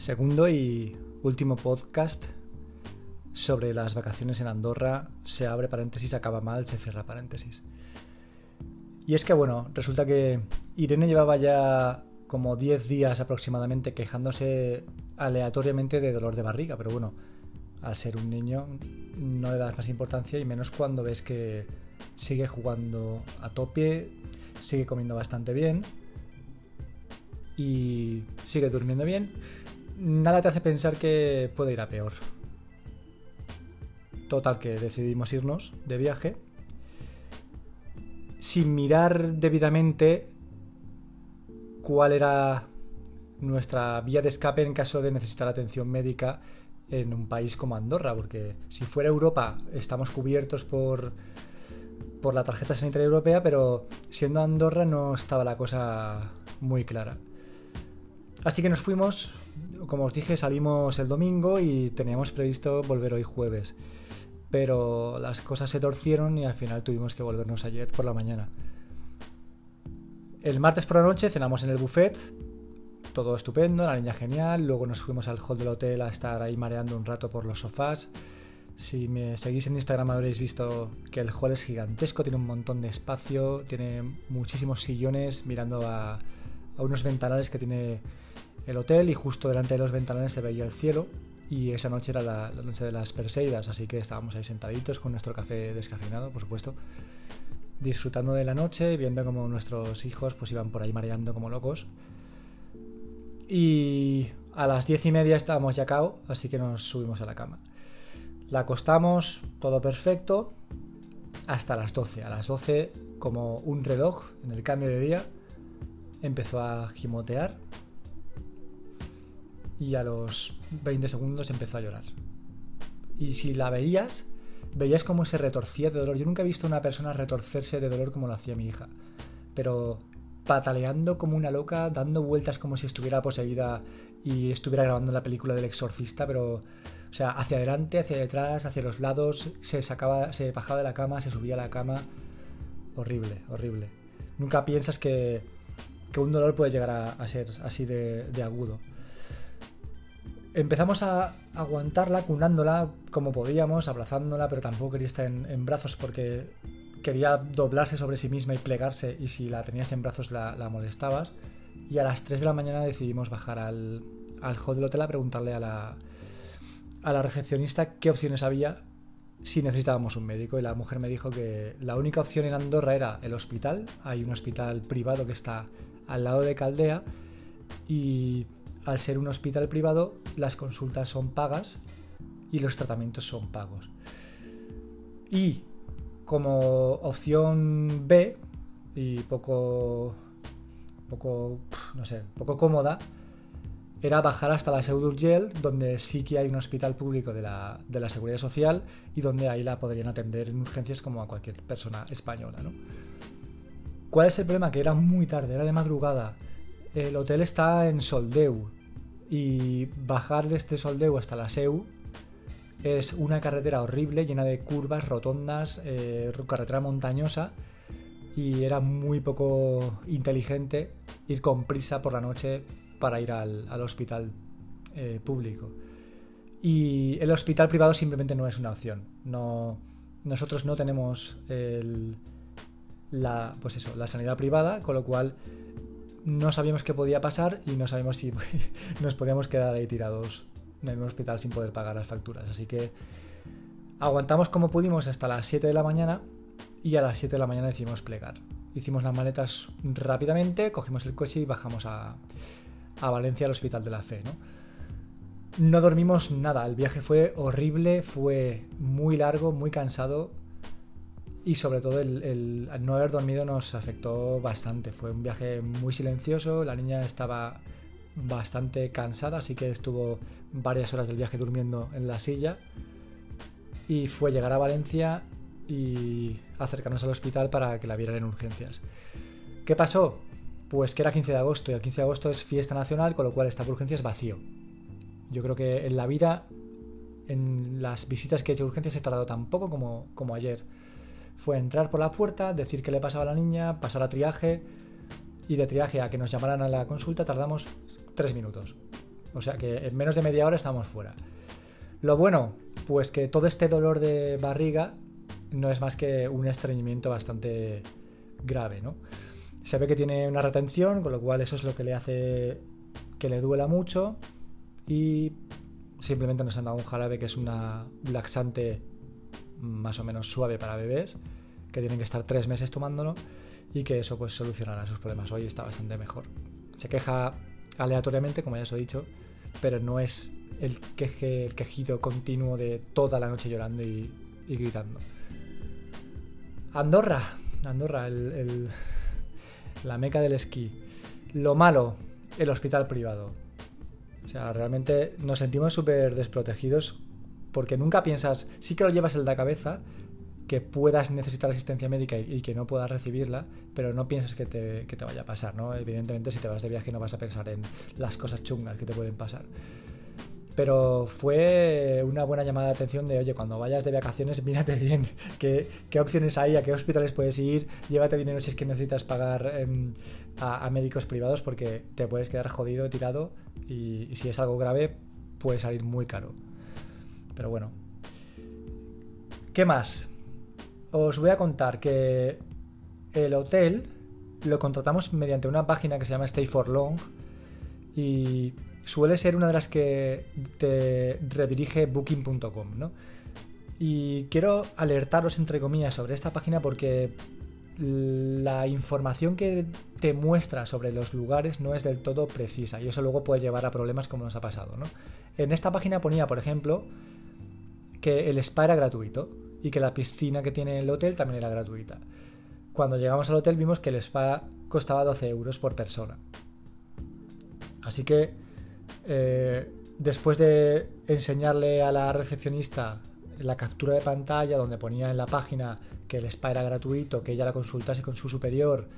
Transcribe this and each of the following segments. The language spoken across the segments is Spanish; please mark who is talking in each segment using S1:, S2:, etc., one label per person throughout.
S1: Segundo y último podcast sobre las vacaciones en Andorra. Se abre paréntesis, acaba mal, se cierra paréntesis. Y es que bueno, resulta que Irene llevaba ya como 10 días aproximadamente quejándose aleatoriamente de dolor de barriga, pero bueno, al ser un niño no le das más importancia y menos cuando ves que sigue jugando a tope, sigue comiendo bastante bien y sigue durmiendo bien nada te hace pensar que puede ir a peor. Total, que decidimos irnos de viaje sin mirar debidamente cuál era nuestra vía de escape en caso de necesitar atención médica en un país como Andorra, porque si fuera Europa estamos cubiertos por, por la tarjeta sanitaria europea, pero siendo Andorra no estaba la cosa muy clara. Así que nos fuimos como os dije, salimos el domingo y teníamos previsto volver hoy jueves. Pero las cosas se torcieron y al final tuvimos que volvernos ayer por la mañana. El martes por la noche cenamos en el buffet, todo estupendo, la niña genial. Luego nos fuimos al hall del hotel a estar ahí mareando un rato por los sofás. Si me seguís en Instagram habréis visto que el hall es gigantesco, tiene un montón de espacio, tiene muchísimos sillones mirando a, a unos ventanales que tiene el hotel y justo delante de los ventanales se veía el cielo y esa noche era la, noche de las Perseidas, así que estábamos ahí sentaditos con nuestro café descafeinado, por supuesto, disfrutando de la noche, viendo como nuestros hijos pues iban por ahí mareando como locos. Y a las diez y media estábamos ya cao, así que nos subimos a la cama. La acostamos, todo perfecto, hasta las 12. A las 12, como un reloj en el cambio de día, empezó a gimotear y a los 20 segundos empezó a llorar. Y si la veías, veías cómo se retorcía de dolor. Yo nunca he visto a una persona retorcerse de dolor como lo hacía mi hija. Pero pataleando como una loca, dando vueltas como si estuviera poseída y estuviera grabando la película del exorcista, pero o sea, hacia adelante, hacia detrás, hacia los lados, se sacaba, se bajaba de la cama, se subía a la cama. Horrible, horrible. Nunca piensas que, que un dolor puede llegar a, ser así de agudo empezamos a aguantarla, cunándola como podíamos, abrazándola, pero tampoco quería estar en, brazos porque quería doblarse sobre sí misma y plegarse y si la tenías en brazos la, molestabas. Y a las 3 de la mañana decidimos bajar al, al hall del hotel a preguntarle a la, a la recepcionista qué opciones había si necesitábamos un médico. Y la mujer me dijo que la única opción en Andorra era el hospital. Hay un hospital privado que está al lado de Caldea y al ser un hospital privado, las consultas son pagas y los tratamientos son pagos. Y como opción B, y poco, poco, no sé, poco cómoda, era bajar hasta la Seu d'Urgell, donde sí que hay un hospital público de la, de la, Seguridad Social y donde ahí la podrían atender en urgencias como a cualquier persona española. ¿no? ¿Cuál es el problema? Que era muy tarde, era de madrugada el hotel está en Soldeu y bajar de este Soldeu hasta la Seu es una carretera horrible, llena de curvas, rotondas, eh, carretera montañosa y era muy poco inteligente ir con prisa por la noche para ir al, hospital eh, público. Y el hospital privado simplemente no es una opción. No, nosotros no tenemos la, pues eso, la sanidad privada, con lo cual no sabíamos qué podía pasar y no sabíamos si nos podíamos quedar ahí tirados en el hospital sin poder pagar las facturas. Así que aguantamos como pudimos hasta las 7 de la mañana y a las 7 de la mañana decidimos plegar. Hicimos las maletas rápidamente, cogimos el coche y bajamos a, a Valencia al Hospital de la Fe. ¿no? no dormimos nada, el viaje fue horrible, fue muy largo, muy cansado y sobre todo el, no haber dormido nos afectó bastante. Fue un viaje muy silencioso, la niña estaba bastante cansada, así que estuvo varias horas del viaje durmiendo en la silla. Y fue llegar a Valencia y acercarnos al hospital para que la vieran en urgencias. ¿Qué pasó? Pues que era 15 de agosto y el 15 de agosto es fiesta nacional, con lo cual esta urgencia es vacío. Yo creo que en la vida, en las visitas que he hecho a urgencias, he tardado tan poco como, como ayer fue entrar por la puerta, decir qué le pasaba a la niña, pasar a triaje y de triaje a que nos llamaran a la consulta tardamos tres minutos. O sea que en menos de media hora estamos fuera. Lo bueno, pues que todo este dolor de barriga no es más que un estreñimiento bastante grave, ¿no? Se ve que tiene una retención, con lo cual eso es lo que le hace que le duela mucho y simplemente nos han dado un jarabe que es una laxante más o menos suave para bebés, que tienen que estar tres meses tomándolo y que eso pues solucionará sus problemas. Hoy está bastante mejor. Se queja aleatoriamente, como ya os he dicho, pero no es el, queje, el quejido continuo de toda la noche llorando y, gritando. Andorra, Andorra, el, la meca del esquí. Lo malo, el hospital privado. O sea, realmente nos sentimos súper desprotegidos porque nunca piensas, sí que lo llevas en la cabeza, que puedas necesitar asistencia médica y, que no puedas recibirla, pero no piensas que te, que te, vaya a pasar, ¿no? Evidentemente, si te vas de viaje no vas a pensar en las cosas chungas que te pueden pasar. Pero fue una buena llamada de atención de, oye, cuando vayas de vacaciones, mírate bien qué, qué opciones hay, a qué hospitales puedes ir, llévate dinero si es que necesitas pagar em, a, médicos privados porque te puedes quedar jodido, tirado y, y si es algo grave puede salir muy caro. Pero bueno. ¿Qué más? Os voy a contar que el hotel lo contratamos mediante una página que se llama Stay for Long y suele ser una de las que te redirige booking.com, ¿no? Y quiero alertaros, entre comillas, sobre esta página porque la información que te muestra sobre los lugares no es del todo precisa y eso luego puede llevar a problemas como nos ha pasado, ¿no? En esta página ponía, por ejemplo, que el spa era gratuito y que la piscina que tiene el hotel también era gratuita. Cuando llegamos al hotel vimos que el spa costaba 12 euros por persona. Así que eh, después de enseñarle a la recepcionista la captura de pantalla donde ponía en la página que el spa era gratuito, que ella la consultase con su superior,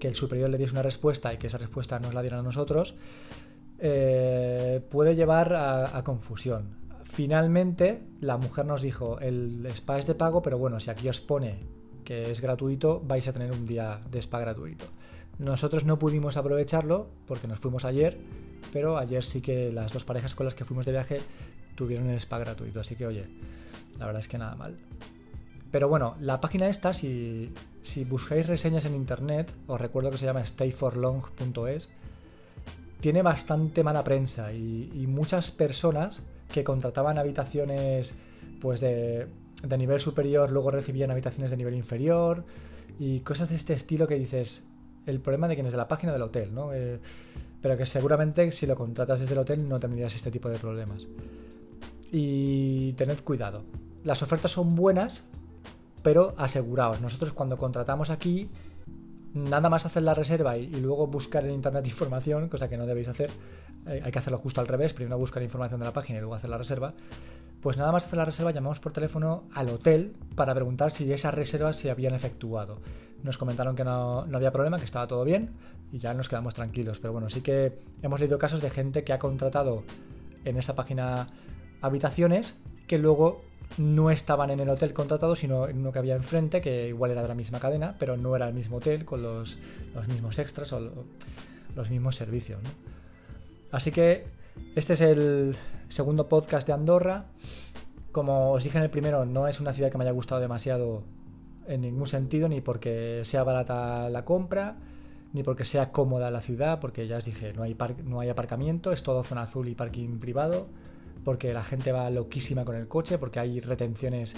S1: que el superior le diese una respuesta y que esa respuesta nos la dieran a nosotros, eh, puede llevar a, confusión. Finalmente, la mujer nos dijo, el spa es de pago, pero bueno, si aquí os pone que es gratuito, vais a tener un día de spa gratuito. Nosotros no pudimos aprovecharlo porque nos fuimos ayer pero ayer sí que las dos parejas con las que fuimos de viaje tuvieron el spa gratuito, así que oye, la verdad es que nada mal. Pero bueno, la página esta, si, si buscáis reseñas en internet, os recuerdo que se llama stayforlong.es, tiene bastante mala prensa y, muchas personas que contrataban habitaciones pues de, de, nivel superior luego recibían habitaciones de nivel inferior y cosas de este estilo que dices, el problema de quienes de la página del hotel, ¿no? Eh, pero que seguramente si lo contratas desde el hotel no tendrías este tipo de problemas. Y tened cuidado. Las ofertas son buenas, pero aseguraos. Nosotros cuando contratamos aquí, nada más hacer la reserva y, luego buscar en internet información, cosa que no debéis hacer. Eh, hay que hacerlo justo al revés, primero buscar información de la página y luego hacer la reserva. Pues nada más hacer la reserva, llamamos por teléfono al hotel para preguntar si esas reservas se habían efectuado. Nos comentaron que no, había problema, que estaba todo bien y ya nos quedamos tranquilos. Pero bueno, sí que hemos leído casos de gente que ha contratado en esa página habitaciones que luego no estaban en el hotel contratado, sino en uno que había enfrente, que igual era de la misma cadena, pero no era el mismo hotel con los, mismos extras o los mismos servicios. Así que este es el segundo podcast de Andorra. Como os dije en el primero, no es una ciudad que me haya gustado demasiado en ningún sentido, ni porque sea barata la compra, ni porque sea cómoda la ciudad, porque ya os dije, no hay, no hay aparcamiento, es todo zona azul y parking privado, porque la gente va loquísima con el coche, porque hay retenciones,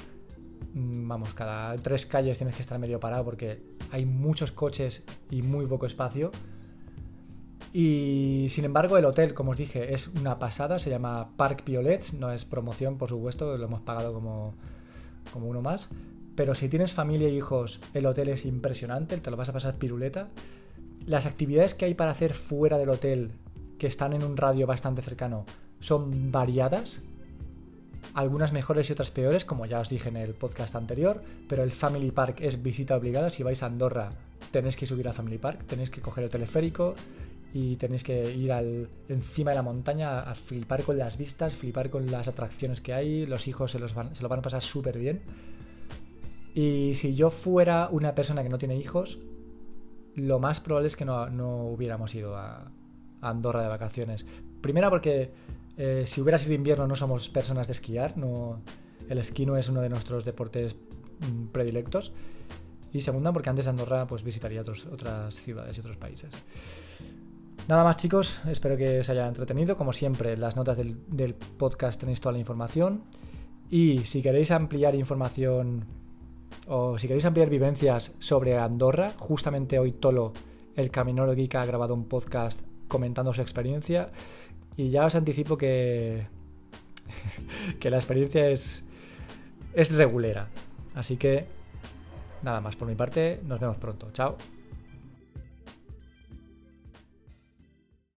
S1: mm, vamos, cada tres calles tienes que estar medio parado porque hay muchos coches y muy poco espacio. Y sin embargo, el hotel, como os dije, es una pasada, se llama Park Piolets, no es promoción, por supuesto, lo hemos pagado como, como uno más. Pero si tienes familia e hijos, el hotel es impresionante, te lo vas a pasar piruleta. Las actividades que hay para hacer fuera del hotel, que están en un radio bastante cercano, son variadas. Algunas mejores y otras peores, como ya os dije en el podcast anterior, pero el Family Park es visita obligada. Si vais a Andorra, tenéis que subir al Family Park, tenéis que coger el teleférico, y tenéis que ir al, encima de la montaña a flipar con las vistas, flipar con las atracciones que hay, los hijos se, los van, se lo van a pasar súper bien. Y si yo fuera una persona que no tiene hijos, lo más probable es que no, hubiéramos ido a, Andorra de vacaciones. Primera porque eh, si hubiera sido invierno no somos personas de esquiar, no, el esquí no es uno de nuestros deportes mm, predilectos. Y segunda porque antes de Andorra pues visitaría otras ciudades y otros países. Nada más chicos, espero que os haya entretenido. Como siempre, las notas del, del podcast tenéis toda la información. Y si queréis ampliar información o si queréis ampliar vivencias sobre Andorra, justamente hoy Tolo, el Caminoro Geek, ha grabado un podcast comentando su experiencia. Y ya os anticipo que, que la experiencia es, es regulera. Así que nada más por mi parte, nos vemos pronto. Chao.